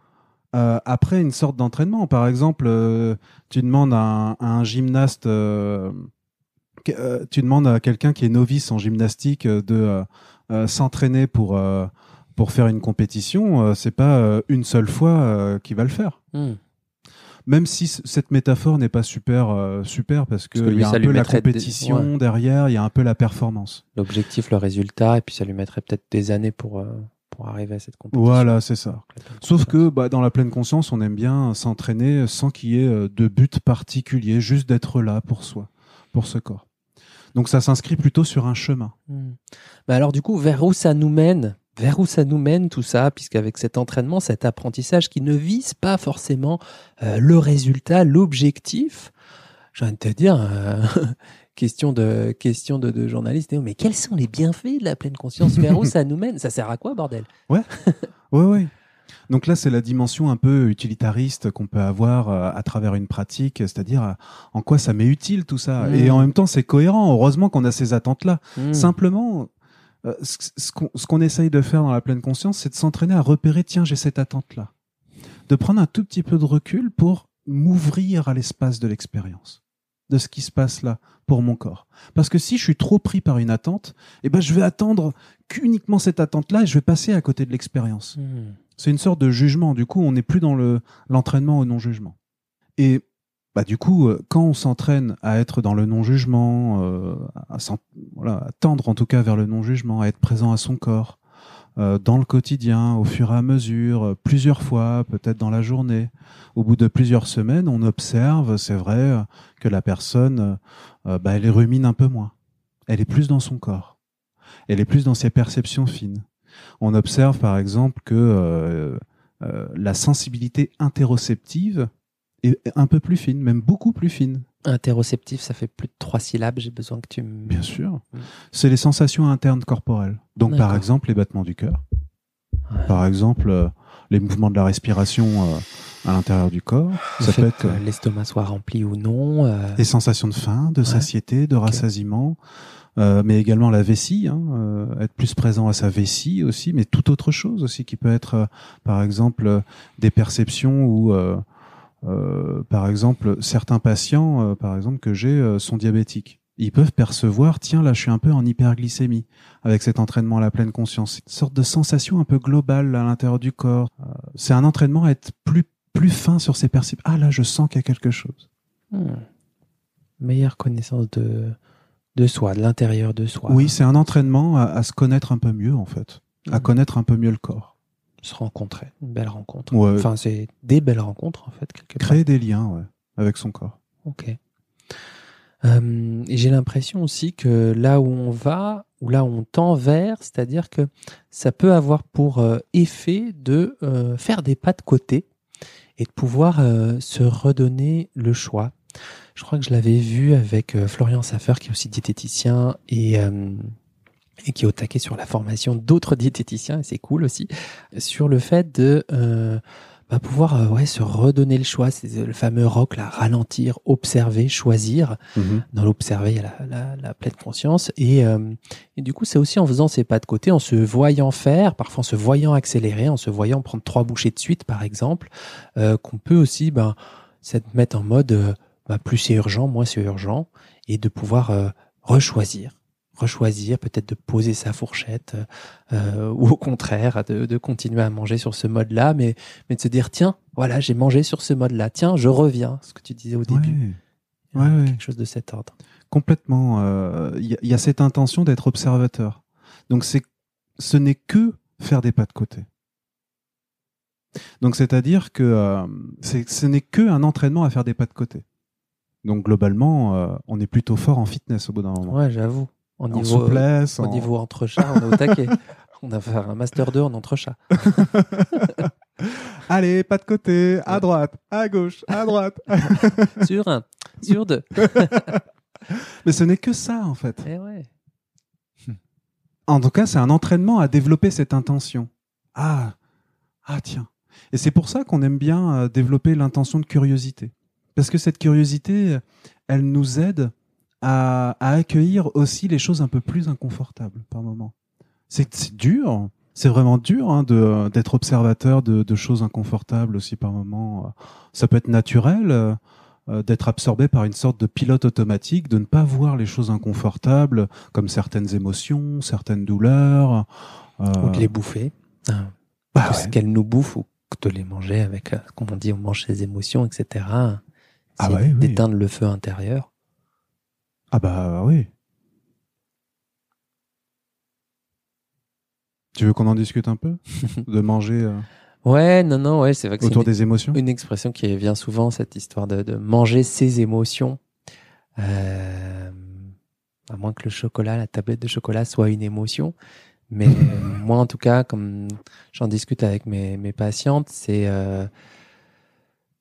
euh, après une sorte d'entraînement. Par exemple, euh, tu demandes à un, à un gymnaste, tu demandes à quelqu'un qui est novice en gymnastique de s'entraîner pour pour faire une compétition. c'est pas une seule fois qu'il va le faire. Hmm. Même si cette métaphore n'est pas super euh, super parce que Parce que il lui, y a un peu la des- compétition derrière, il y a un peu la performance. L'objectif, le résultat, et puis ça lui mettrait peut-être des années pour, euh, pour arriver à cette compétition. Voilà, c'est ça. Sauf que bah, dans la pleine conscience, on aime bien s'entraîner sans qu'il y ait euh, de but particulier, juste d'être là pour soi, pour ce corps. Donc ça s'inscrit plutôt sur un chemin. Mais alors du coup, vers où ça nous mène Vers où ça nous mène tout ça Puisqu'avec cet entraînement, cet apprentissage qui ne vise pas forcément euh, le résultat, l'objectif, j'ai envie de te dire, euh, [laughs] question de question de, de journaliste, mais quels sont les bienfaits de la pleine conscience? Vers où ça nous mène? Ça sert à quoi, bordel? Ouais, [laughs] ouais. Donc là, c'est la dimension un peu utilitariste qu'on peut avoir euh, à travers une pratique, c'est-à-dire en quoi ça m'est utile tout ça? Mm. Et en même temps, c'est cohérent. Heureusement qu'on a ces attentes-là. Hmm. Simplement, euh, ce qu'on ce qu'on essaye de faire dans la pleine conscience, c'est de s'entraîner à repérer, tiens, j'ai cette attente-là. De prendre un tout petit peu de recul pour m'ouvrir à l'espace de l'expérience, de ce qui se passe là pour mon corps. Parce que si je suis trop pris par une attente, eh ben, je vais attendre qu'uniquement cette attente-là et je vais passer à côté de l'expérience. Hmm. C'est une sorte de jugement. Du coup, on n'est plus dans le l'entraînement au non-jugement. Et bah du coup, euh, quand on s'entraîne à être dans le non-jugement, euh, à, voilà, tendre en tout cas vers le non-jugement, à être présent à son corps, euh, dans le quotidien, au fur et à mesure, plusieurs fois, peut-être dans la journée, au bout de plusieurs semaines, on observe, c'est vrai, que la personne, bah, elle rumine un peu moins. Elle est plus dans son corps. Elle est plus dans ses perceptions fines. On observe par exemple que la sensibilité interoceptive est un peu plus fine, même beaucoup plus fine. Interoceptif, ça fait plus de trois syllabes. J'ai besoin que tu me. Bien sûr. C'est les sensations internes corporelles. Donc par exemple les battements du cœur, Ouais. par exemple euh, les mouvements de la respiration euh, à l'intérieur du corps. Le Ça fait peut être euh, l'estomac soit rempli ou non. euh, les sensations de faim, de Ouais. satiété, de rassasiement, euh, mais également la vessie, hein, euh, être plus présent à sa vessie aussi, mais tout autre chose aussi qui peut être, euh, par exemple, euh, des perceptions où, euh, par exemple, certains patients, euh, par exemple que j'ai, euh, sont diabétiques. Ils peuvent percevoir, tiens, là, je suis un peu en hyperglycémie avec cet entraînement à la pleine conscience. Une sorte de sensation un peu globale à l'intérieur du corps. Euh, c'est un entraînement à être plus plus fin sur ses perceptions. Ah là, je sens qu'il y a quelque chose. hmm. Meilleure connaissance de, de soi, de l'intérieur de soi. Oui, c'est un entraînement à, à se connaître un peu mieux, en fait. À Mhm. connaître un peu mieux le corps. Se rencontrer. Une belle rencontre. Ouais. Enfin, c'est des belles rencontres, en fait, quelque part. Créer des liens, ouais, avec son corps. Ok. Euh, et j'ai l'impression aussi que là où on va, ou là où on tend vers, c'est-à-dire que ça peut avoir pour euh, effet de euh, faire des pas de côté et de pouvoir se redonner le choix. Je crois que je l'avais vu avec Florian Saffer, qui est aussi diététicien et, et qui est au taquet sur la formation d'autres diététiciens, et c'est cool aussi, sur le fait de euh, bah, pouvoir euh, ouais, se redonner le choix. C'est le fameux rock, là, ralentir, observer, choisir. Dans l'observer, il y a la, la, la pleine conscience. Et, euh, et du coup, c'est aussi en faisant ces pas de côté, en se voyant faire, parfois en se voyant accélérer, en se voyant prendre trois bouchées de suite, par exemple, euh, qu'on peut aussi ben, se mettre en mode euh, ben, plus c'est urgent, moins c'est urgent, et de pouvoir euh, rechoisir rechoisir, peut-être de poser sa fourchette, euh, ou au contraire, de, de continuer à manger sur ce mode-là, mais, mais de se dire, tiens, voilà, j'ai mangé sur ce mode-là, tiens, je reviens, ce que tu disais au début. Ouais. Quelque chose de cet ordre. Complètement. euh, Il y, a- il y a cette intention d'être observateur. Donc c'est, ce n'est que faire des pas de côté. Donc c'est-à-dire que euh, ce n'est que un entraînement à faire des pas de côté. Donc globalement, euh, on est plutôt fort en fitness au bout d'un moment. Ouais, j'avoue. En niveau, souplesse. au en- niveau entre-chats, on est au taquet. [laughs] On a fait un master 2 en entre-chats. [laughs] Allez, pas de côté, à droite, à gauche, à droite. [laughs] Sur un, sur deux. Mais ce n'est que ça en fait. Eh ouais. En tout cas, c'est un entraînement à développer cette intention. Ah, ah tiens. Et c'est pour ça qu'on aime bien euh, développer l'intention de curiosité. Parce que cette curiosité, elle nous aide à, à accueillir aussi les choses un peu plus inconfortables par moment. C'est dur, c'est vraiment dur hein, de d'être observateur de, de choses inconfortables aussi par moment. Ça peut être naturel euh, euh, d'être absorbé par une sorte de pilote automatique, de ne pas voir les choses inconfortables comme certaines émotions, certaines douleurs. euh, Ou de les bouffer. Hein. bah ouais. ce qu'elles nous bouffent ou de les manger avec, euh, comme on dit, on mange ses émotions, etc. Ah ouais, oui. d'éteindre le feu intérieur. Ah bah oui. Tu veux qu'on en discute un peu [laughs] De manger euh, Ouais, non, non, ouais, c'est vrai que c'est autour une, des émotions? une expression qui vient souvent, cette histoire de, de manger ses émotions. Euh, à moins que le chocolat, la tablette de chocolat soit une émotion. Mais euh, moi, en tout cas, comme j'en discute avec mes, mes patientes, c'est... Euh,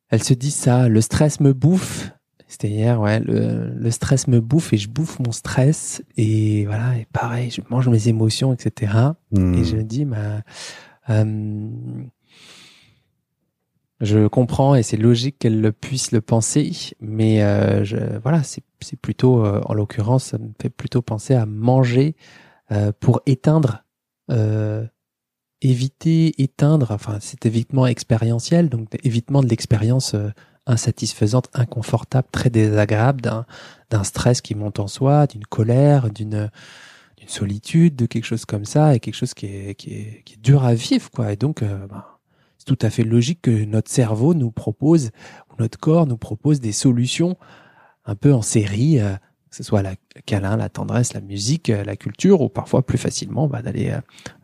elles se disent ça, le stress me bouffe. C'était hier, ouais, le, le stress me bouffe et je bouffe mon stress. Et voilà, et pareil, je mange mes émotions, etc. Hmm. Et je me dis, bah, euh, je comprends et c'est logique qu'elle le puisse le penser, mais euh, je, voilà, c'est c'est plutôt, euh, en l'occurrence, ça me fait plutôt penser à manger euh, pour éteindre, euh, éviter, éteindre, enfin cet évitement expérientiel, donc évitement de l'expérience euh, insatisfaisante, inconfortable, très désagréable, d'un stress qui monte en soi, d'une colère, d'une solitude, de quelque chose comme ça, et quelque chose qui est, qui est, qui est dur à vivre, quoi. Et donc, euh, ben, c'est tout à fait logique que notre cerveau nous propose, ou notre corps nous propose des solutions un peu en série, euh, que ce soit la, câlin, la tendresse, la musique, euh, la culture, ou parfois plus facilement bah, d'aller,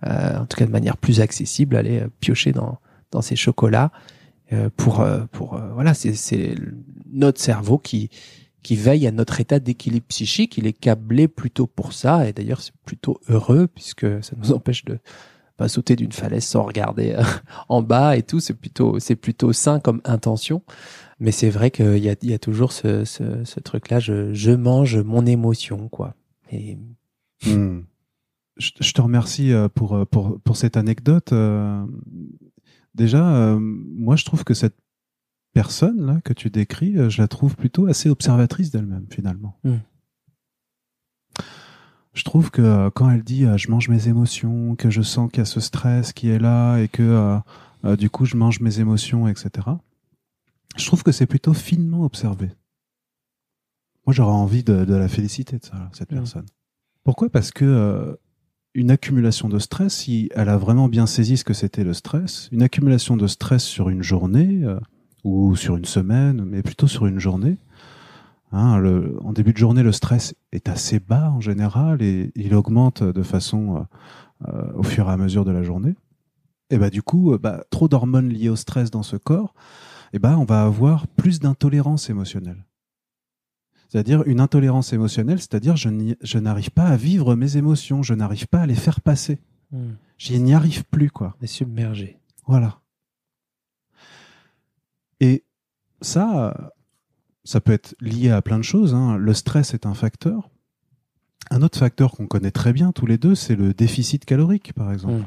en tout cas de manière plus accessible, aller piocher dans, ces chocolats pour, euh, pour euh, voilà, c'est, c'est notre cerveau qui, qui veille à notre état d'équilibre psychique. Il est câblé plutôt pour ça, et d'ailleurs c'est plutôt heureux puisque ça nous [laughs] empêche de pas sauter d'une falaise sans regarder euh, en bas et tout. C'est plutôt c'est plutôt sain comme intention. Mais c'est vrai qu'il y a, il y a toujours ce, ce, ce truc-là. Je, je mange mon émotion, quoi. Et Hmm. Je, je te remercie euh, pour, euh, pour, pour cette anecdote. Déjà, euh, moi, je trouve que cette personne là que tu décris, euh, je la trouve plutôt assez observatrice d'elle-même finalement. Hmm. Je trouve que euh, quand elle dit euh, je mange mes émotions, que je sens qu'il y a ce stress qui est là et que euh, du coup je mange mes émotions, etc. Je trouve que c'est plutôt finement observé. Moi, j'aurais envie de, de la féliciter de ça, cette Hmm. personne. Pourquoi? Parce que euh, une accumulation de stress, si elle a vraiment bien saisi ce que c'était le stress, une accumulation de stress sur une journée euh, ou sur une semaine, mais plutôt sur une journée. Hein, en début de journée, le stress est assez bas en général et il augmente de façon euh, euh, au fur et à mesure de la journée. Et bah du coup, bah, trop d'hormones liées au stress dans ce corps, et bah on va avoir plus d'intolérance émotionnelle. C'est-à-dire une intolérance émotionnelle, c'est-à-dire je n'arrive pas à vivre mes émotions, je n'arrive pas à les faire passer. hmm, J'y n'y arrive plus, quoi. est submergé. Voilà. Et ça, ça peut être lié à plein de choses. hein. Le stress est un facteur. Un autre facteur qu'on connaît très bien tous les deux, c'est le déficit calorique, par exemple, Hmm.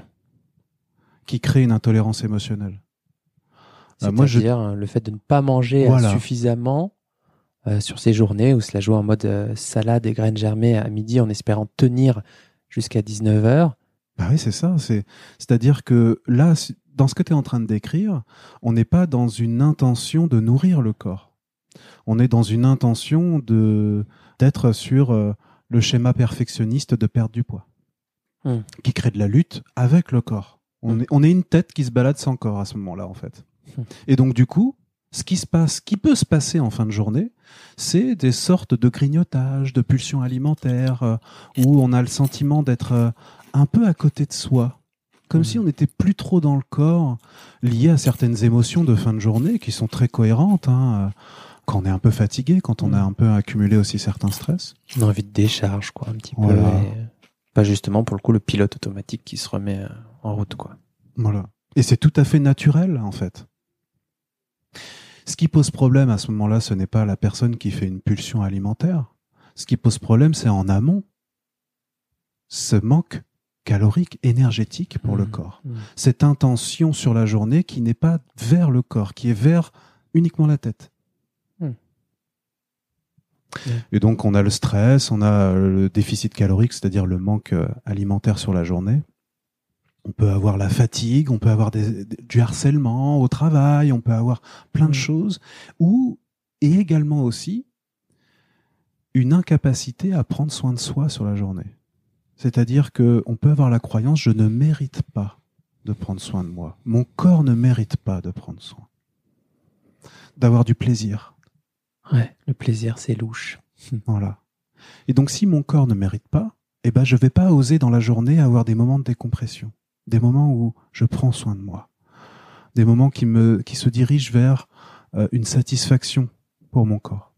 qui crée une intolérance émotionnelle. Je- C'est-à-dire euh, le fait de ne pas manger Voilà. suffisamment sur ces journées où cela joue en mode euh, salade et graines germées à midi en espérant tenir jusqu'à 19h. Bah oui, c'est ça. C'est, c'est-à-dire que là, dans ce que tu es en train de décrire, on n'est pas dans une intention de nourrir le corps. On est dans une intention de d'être sur euh, le schéma perfectionniste de perdre du poids, Hmm. qui crée de la lutte avec le corps. On, Hmm. est, on est une tête qui se balade sans corps à ce moment-là, en fait. Hmm. Et donc, du coup, ce qui se passe, ce qui peut se passer en fin de journée, c'est des sortes de grignotages, de pulsions alimentaires, euh, où on a le sentiment d'être euh, un peu à côté de soi. Comme si on n'était plus trop dans le corps, lié à certaines émotions de fin de journée qui sont très cohérentes. Hein, euh, quand on est un peu fatigué, quand on a Mhm. un peu accumulé aussi certains stress. A envie de décharge, quoi, un petit Voilà. peu. et, Pas justement pour le coup le pilote automatique qui se remet en route, quoi. Voilà. Et c'est tout à fait naturel, en fait. Ce qui pose problème à ce moment-là, ce n'est pas la personne qui fait une pulsion alimentaire. Ce qui pose problème, c'est en amont. Ce manque calorique, énergétique pour le Mmh. corps. Mmh. Cette intention sur la journée qui n'est pas vers le corps, qui est vers uniquement la tête. Hmm. Et donc on a le stress, on a le déficit calorique, c'est-à-dire le manque euh, alimentaire sur la journée. On peut avoir la fatigue, on peut avoir des- du harcèlement au travail, on peut avoir plein de Hmm. choses, ou et également aussi une incapacité à prendre soin de soi sur la journée. C'est-à-dire que on peut avoir la croyance je ne mérite pas de prendre soin de moi. Mon corps ne mérite pas de prendre soin. D'avoir du plaisir. Ouais, le plaisir, c'est louche. [laughs] Voilà. Et donc si mon corps ne mérite pas, eh ben je vais pas oser dans la journée avoir des moments de décompression, des moments où je prends soin de moi, des moments qui me qui se dirigent vers euh, une satisfaction pour mon corps.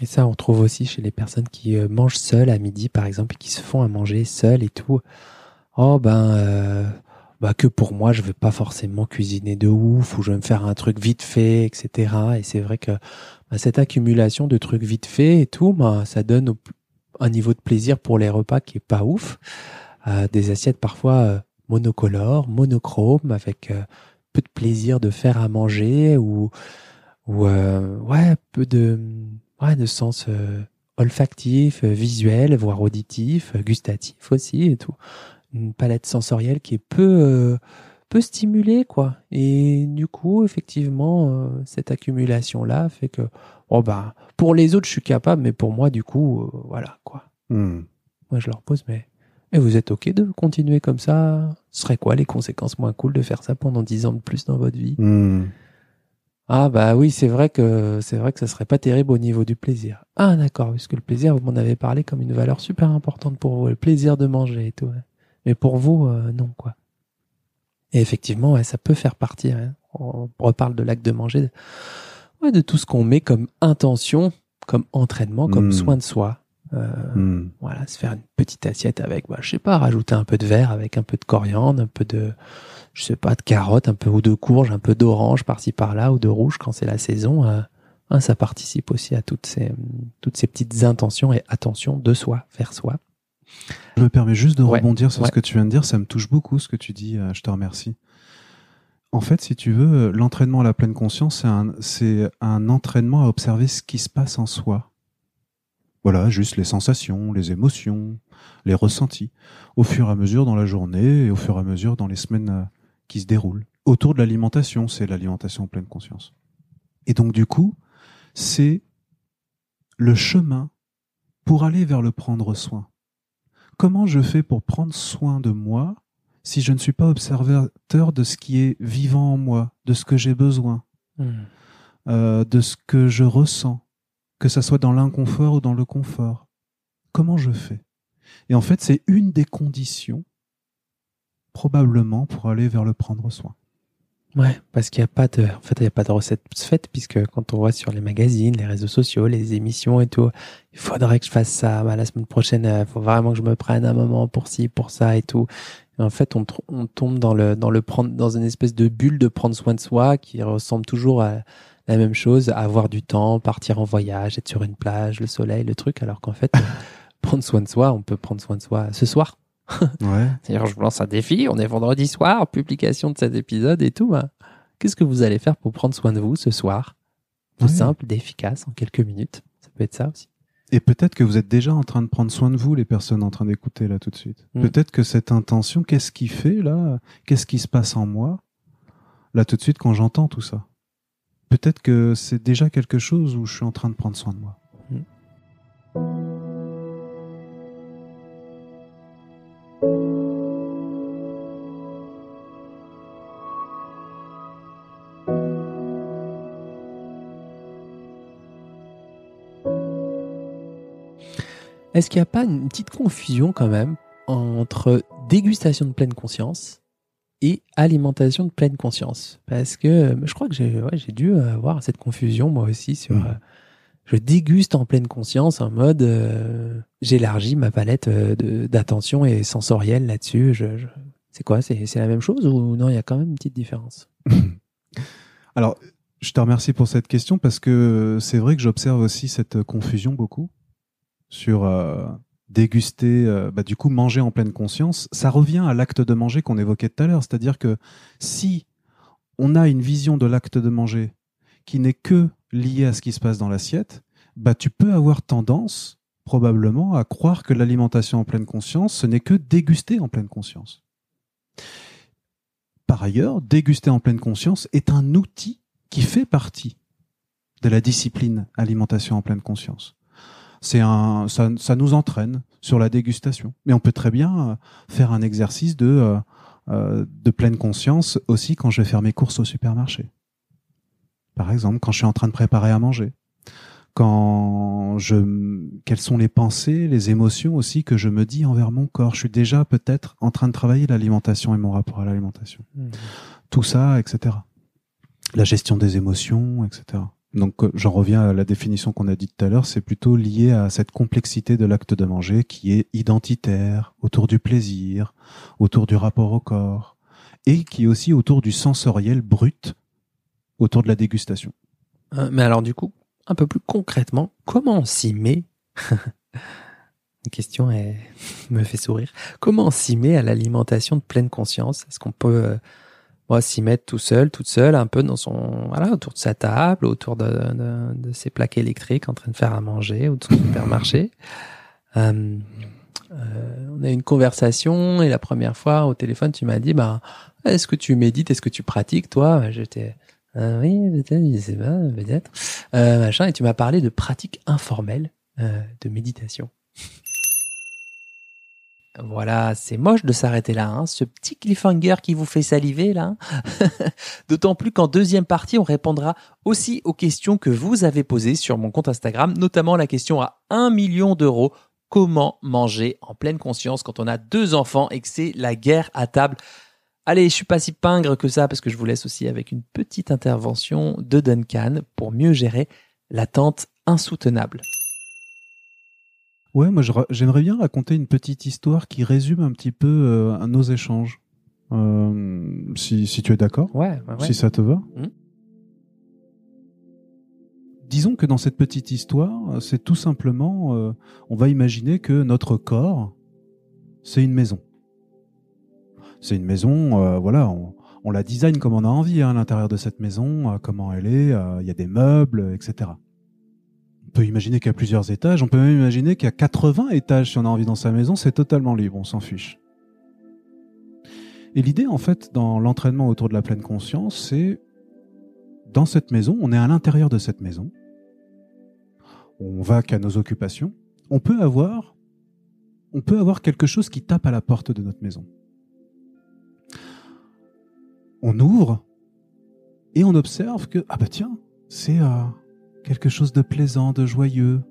Et ça, on trouve aussi chez les personnes qui euh, mangent seules à midi, par exemple, et qui se font à manger seules et tout. Oh ben, euh, bah que pour moi, je veux pas forcément cuisiner de ouf, ou je vais me faire un truc vite fait, etc. Et c'est vrai que bah, cette accumulation de trucs vite fait et tout, bah, ça donne un niveau de plaisir pour les repas qui est pas ouf. Euh, des assiettes parfois euh, monocolores, monochromes, avec euh, peu de plaisir de faire à manger ou ou euh, ouais peu de ouais de sens olfactif, visuel, voire auditif, gustatif aussi et tout. Une palette sensorielle qui est peu peu stimulée quoi. Et du coup effectivement cette accumulation là fait que oh bah pour les autres je suis capable mais pour moi du coup voilà quoi. Hmm. Moi je leur pose mais et vous êtes ok de continuer comme ça? Ce serait quoi les conséquences moins cool de faire ça pendant 10 ans de plus dans votre vie? Hmm. ah bah oui, c'est vrai que c'est vrai que ça serait pas terrible au niveau du plaisir. Ah d'accord, puisque le plaisir, vous m'en avez parlé comme une valeur super importante pour vous, le plaisir de manger et tout. ouais. Mais pour vous, euh, non quoi. Et effectivement, ouais, ça peut faire partie. hein. On reparle de l'acte de manger, ouais, de tout ce qu'on met comme intention, comme entraînement, comme Mm. soin de soi. Euh, Hmm. voilà, se faire une petite assiette avec, bah, je sais pas, rajouter un peu de verre avec un peu de coriandre, un peu de, je sais pas, de carottes, un peu ou de courge, un peu d'orange par-ci par-là ou de rouge quand c'est la saison. euh, hein, ça participe aussi à toutes ces, toutes ces petites intentions et attentions de soi, vers soi. Je me permets juste de Ouais, rebondir sur ouais. ce que tu viens de dire. Ça me touche beaucoup ce que tu dis. euh, Je te remercie. En fait, si tu veux, l'entraînement à la pleine conscience, c'est un, c'est un entraînement à observer ce qui se passe en soi. Voilà, juste les sensations, les émotions, les ressentis, au fur et à mesure dans la journée et au fur et à mesure dans les semaines euh, qui se déroulent. Autour de l'alimentation, c'est l'alimentation en pleine conscience. Et donc, du coup, c'est le chemin pour aller vers le prendre soin comment je fais pour prendre soin de moi si je ne suis pas observateur de ce qui est vivant en moi, de ce que j'ai besoin, euh, de ce que je ressens, que ça soit dans l'inconfort ou dans le confort Comment je fais? Et en fait, c'est une des conditions probablement pour aller vers le prendre soin. Ouais, parce qu'il n'y a pas de, en fait, il n'y a pas de recette faite puisque quand on voit sur les magazines, les réseaux sociaux, les émissions et tout, il faudrait que je fasse ça. Bah, la semaine prochaine, il faut vraiment que je me prenne un moment pour ci, pour ça et tout. En fait, on, on tombe dans le, dans le prendre, dans une espèce de bulle de prendre soin de soi qui ressemble toujours à la même chose, avoir du temps, partir en voyage, être sur une plage, le soleil, le truc, alors qu'en fait, [laughs] prendre soin de soi, on peut prendre soin de soi ce soir. [laughs] Ouais. D'ailleurs, je vous lance un défi. On est vendredi soir, publication de cet épisode et tout. bah, Qu'est-ce que vous allez faire pour prendre soin de vous ce soir? Tout simple, efficace, en quelques minutes. Ça peut être ça aussi. Et peut-être que vous êtes déjà en train de prendre soin de vous, les personnes en train d'écouter là tout de suite. Mm. Peut-être que cette intention, qu'est-ce qui fait là? Qu'est-ce qui se passe en moi? Là tout de suite quand j'entends tout ça Peut-être que c'est déjà quelque chose où je suis en train de prendre soin de moi. Est-ce qu'il n'y a pas une petite confusion quand même entre dégustation de pleine conscience et alimentation de pleine conscience Parce que euh, je crois que j'ai ouais, dû avoir cette confusion moi aussi sur... Mhm. euh, je déguste en pleine conscience en mode euh, j'élargis ma palette euh, d'attention et sensorielle là-dessus. Je, je- C'est quoi? C'est c'est la même chose ou non Il y a quand même une petite différence? [laughs] Alors, je te remercie pour cette question parce que c'est vrai que j'observe aussi cette confusion beaucoup sur euh, déguster, euh, bah, du coup manger en pleine conscience, ça revient à l'acte de manger qu'on évoquait tout à l'heure. C'est-à-dire que si on a une vision de l'acte de manger qui n'est que liée à ce qui se passe dans l'assiette, bah, tu peux avoir tendance probablement à croire que l'alimentation en pleine conscience, ce n'est que déguster en pleine conscience. Par ailleurs, déguster en pleine conscience est un outil qui fait partie de la discipline alimentation en pleine conscience. C'est un, ça, ça, nous entraîne sur la dégustation. Mais on peut très bien euh, faire un exercice de, euh, euh, de pleine conscience aussi quand je vais faire mes courses au supermarché. Par exemple, quand je suis en train de préparer à manger. Quand je, quelles sont les pensées, les émotions aussi que je me dis envers mon corps? Je suis déjà peut-être en train de travailler l'alimentation et mon rapport à l'alimentation. Mmh. Tout ça, etc. La gestion des émotions, etc. Donc euh, j'en reviens à la définition qu'on a dite tout à l'heure, c'est plutôt lié à cette complexité de l'acte de manger qui est identitaire, autour du plaisir, autour du rapport au corps, et qui est aussi autour du sensoriel brut, autour de la dégustation. Euh, mais alors du coup, un peu plus concrètement, comment on s'y met [laughs] La question est... [laughs] me fait sourire. Comment on s'y met à l'alimentation de pleine conscience? Est-ce qu'on peut... Euh, s'y mettre tout seul, toute seule, un peu dans son, voilà, autour de sa table, autour de, de, ses plaques électriques, en train de faire à manger ou de son supermarché. [laughs] Euh, euh, on a eu une conversation et la première fois au téléphone, tu m'as dit, bah, est-ce que tu médites, est-ce que tu pratiques, toi? J'étais, euh, oui, peut-être, je sais pas, peut-être, euh, machin. Et tu m'as parlé de pratiques informelles euh, de méditation. Voilà, c'est moche de s'arrêter là, hein, ce petit cliffhanger qui vous fait saliver là. [laughs] D'autant plus qu'en deuxième partie, on répondra aussi aux questions que vous avez posées sur mon compte Instagram, notamment la question à 1 million d'euros. Comment manger en pleine conscience quand on a deux enfants et que c'est la guerre à table Allez, je suis pas si pingre que ça parce que je vous laisse aussi avec une petite intervention de Duncan pour mieux gérer l'attente insoutenable. Ouais, moi j'aimerais bien raconter une petite histoire qui résume un petit peu euh, nos échanges. Euh, si, si, tu es d'accord ouais, Si ça te va mmh. Disons que dans cette petite histoire, c'est tout simplement, euh, on va imaginer que notre corps, c'est une maison. C'est une maison, voilà, on, on, la design comme on a envie hein, à l'intérieur de cette maison, comment elle est, il y a des meubles, etc. On peut imaginer qu'il y a plusieurs étages, on peut même imaginer qu'il y a 80 étages si on a envie dans sa maison, c'est totalement libre, on s'en fiche. Et l'idée, en fait, dans l'entraînement autour de la pleine conscience, c'est dans cette maison, on est à l'intérieur de cette maison, on va qu'à nos occupations, on peut avoir, on peut avoir quelque chose qui tape à la porte de notre maison. On ouvre et on observe que ah bah tiens, c'est euh, quelque chose de plaisant, de joyeux.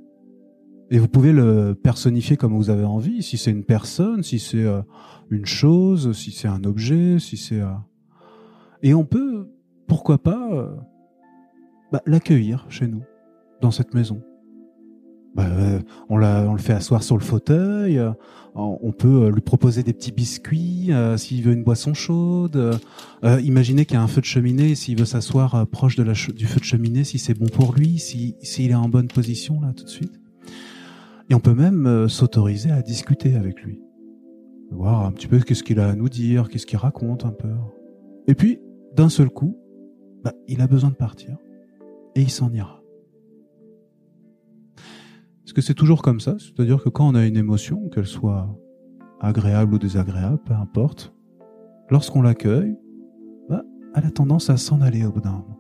Et vous pouvez le personnifier comme vous avez envie, si c'est une personne, si c'est euh, une chose, si c'est un objet, si c'est... Euh, et on peut, pourquoi pas, euh, bah, l'accueillir chez nous, dans cette maison. Bah, on, on, le fait asseoir sur le fauteuil, on peut lui proposer des petits biscuits s'il veut une boisson chaude. imaginez qu'il y a un feu de cheminée, s'il veut s'asseoir proche de la du feu de cheminée, si c'est bon pour lui, s'il si, est en bonne position là tout de suite. Et on peut même s'autoriser à discuter avec lui, voir un petit peu qu'est-ce qu'il a à nous dire, qu'est-ce qu'il raconte un peu. Et puis, d'un seul coup, bah, il a besoin de partir et il s'en ira. Est-ce que c'est toujours comme ça? C'est-à-dire que quand on a une émotion, qu'elle soit agréable ou désagréable, peu importe, lorsqu'on l'accueille, bah, elle a tendance à s'en aller au bout d'un moment.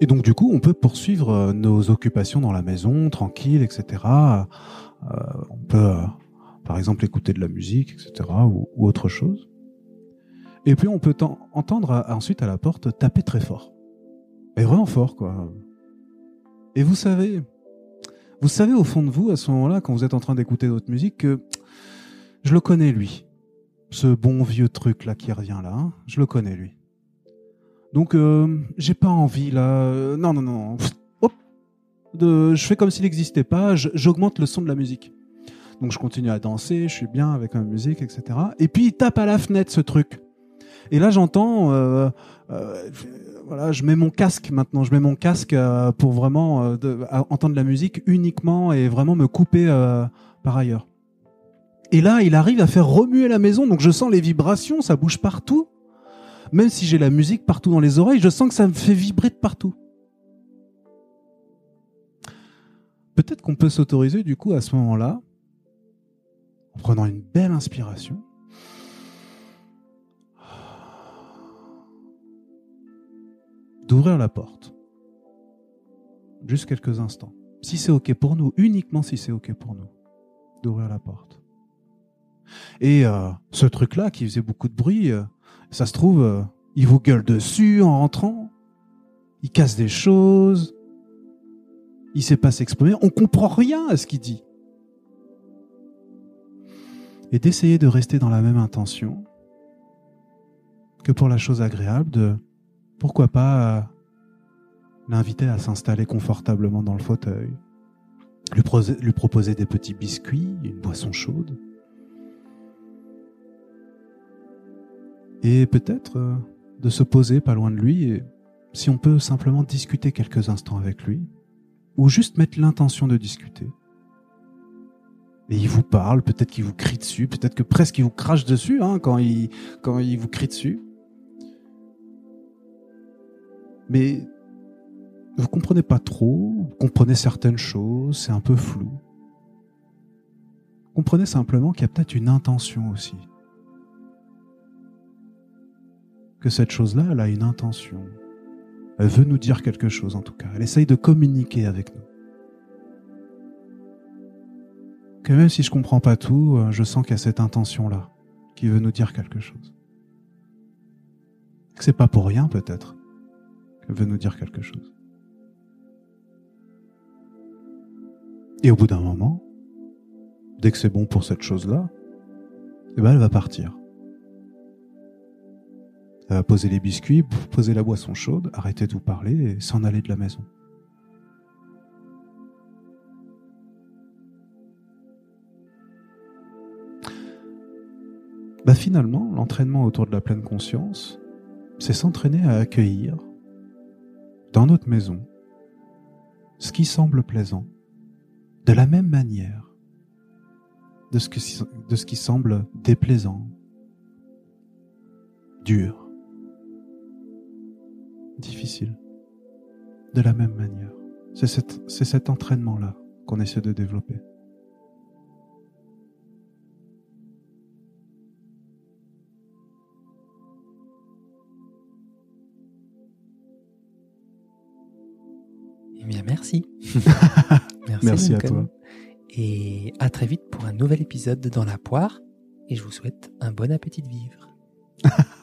Et donc du coup, on peut poursuivre euh, nos occupations dans la maison, tranquille, etc. Euh, on peut, euh, par exemple, écouter de la musique, etc. Ou, autre chose. Et puis on peut entendre ensuite à la porte taper très fort. Et vraiment fort, quoi. Et vous savez, vous savez au fond de vous, à ce moment-là, quand vous êtes en train d'écouter votre musique, que je le connais lui. Ce bon vieux truc là qui revient là, hein, je le connais lui. Donc euh, j'ai pas envie là. Euh, non non non. Je fais comme s'il n'existait pas. J'augmente le son de la musique. Donc je continue à danser, je suis bien avec ma musique, etc. Et puis il tape à la fenêtre ce truc. Et là j'entends, euh voilà, je mets mon casque maintenant. Je mets mon casque euh, pour vraiment euh, entendre la musique uniquement et vraiment me couper euh, par ailleurs. Et là, il arrive à faire remuer la maison, donc je sens les vibrations, ça bouge partout. Même si j'ai la musique partout dans les oreilles, je sens que ça me fait vibrer de partout. Peut-être qu'on peut s'autoriser du coup à ce moment-là, en prenant une belle inspiration, d'ouvrir la porte. Juste quelques instants. Si c'est OK pour nous, uniquement si c'est OK pour nous, d'ouvrir la porte. Et euh, ce truc-là qui faisait beaucoup de bruit, euh, ça se trouve, euh, il vous gueule dessus en rentrant, il casse des choses, il sait pas s'exprimer, on comprend rien à ce qu'il dit. Et d'essayer de rester dans la même intention que pour la chose agréable de pourquoi pas euh, l'inviter à s'installer confortablement dans le fauteuil, lui, proposer des petits biscuits, une boisson chaude, et peut-être euh, de se poser pas loin de lui, et si on peut simplement discuter quelques instants avec lui, ou juste mettre l'intention de discuter. Et il vous parle, peut-être qu'il vous crie dessus, peut-être que presque il vous crache dessus hein, quand il vous crie dessus. Mais vous comprenez pas trop, vous comprenez certaines choses, c'est un peu flou. Comprenez simplement qu'il y a peut-être une intention aussi. Que cette chose-là, elle a une intention. Elle veut nous dire quelque chose en tout cas. Elle essaye de communiquer avec nous. Que même si je comprends pas tout, euh, je sens qu'il y a cette intention-là qui veut nous dire quelque chose. Que c'est pas pour rien peut-être veut nous dire quelque chose. Et au bout d'un moment, dès que c'est bon pour cette chose-là, eh ben elle va partir. Elle va poser les biscuits, poser la boisson chaude, arrêter de vous parler et s'en aller de la maison. Bah finalement, l'entraînement autour de la pleine conscience, c'est s'entraîner à accueillir dans notre maison ce qui semble plaisant, de la même manière de ce, que, ce qui semble déplaisant, dur, difficile, de la même manière. C'est cet, c'est cet entraînement-là qu'on essaie de développer. [laughs] Merci. Merci à toi. Et à très vite pour un nouvel épisode de Dans la poire. Et je vous souhaite un bon appétit de vivre. [laughs]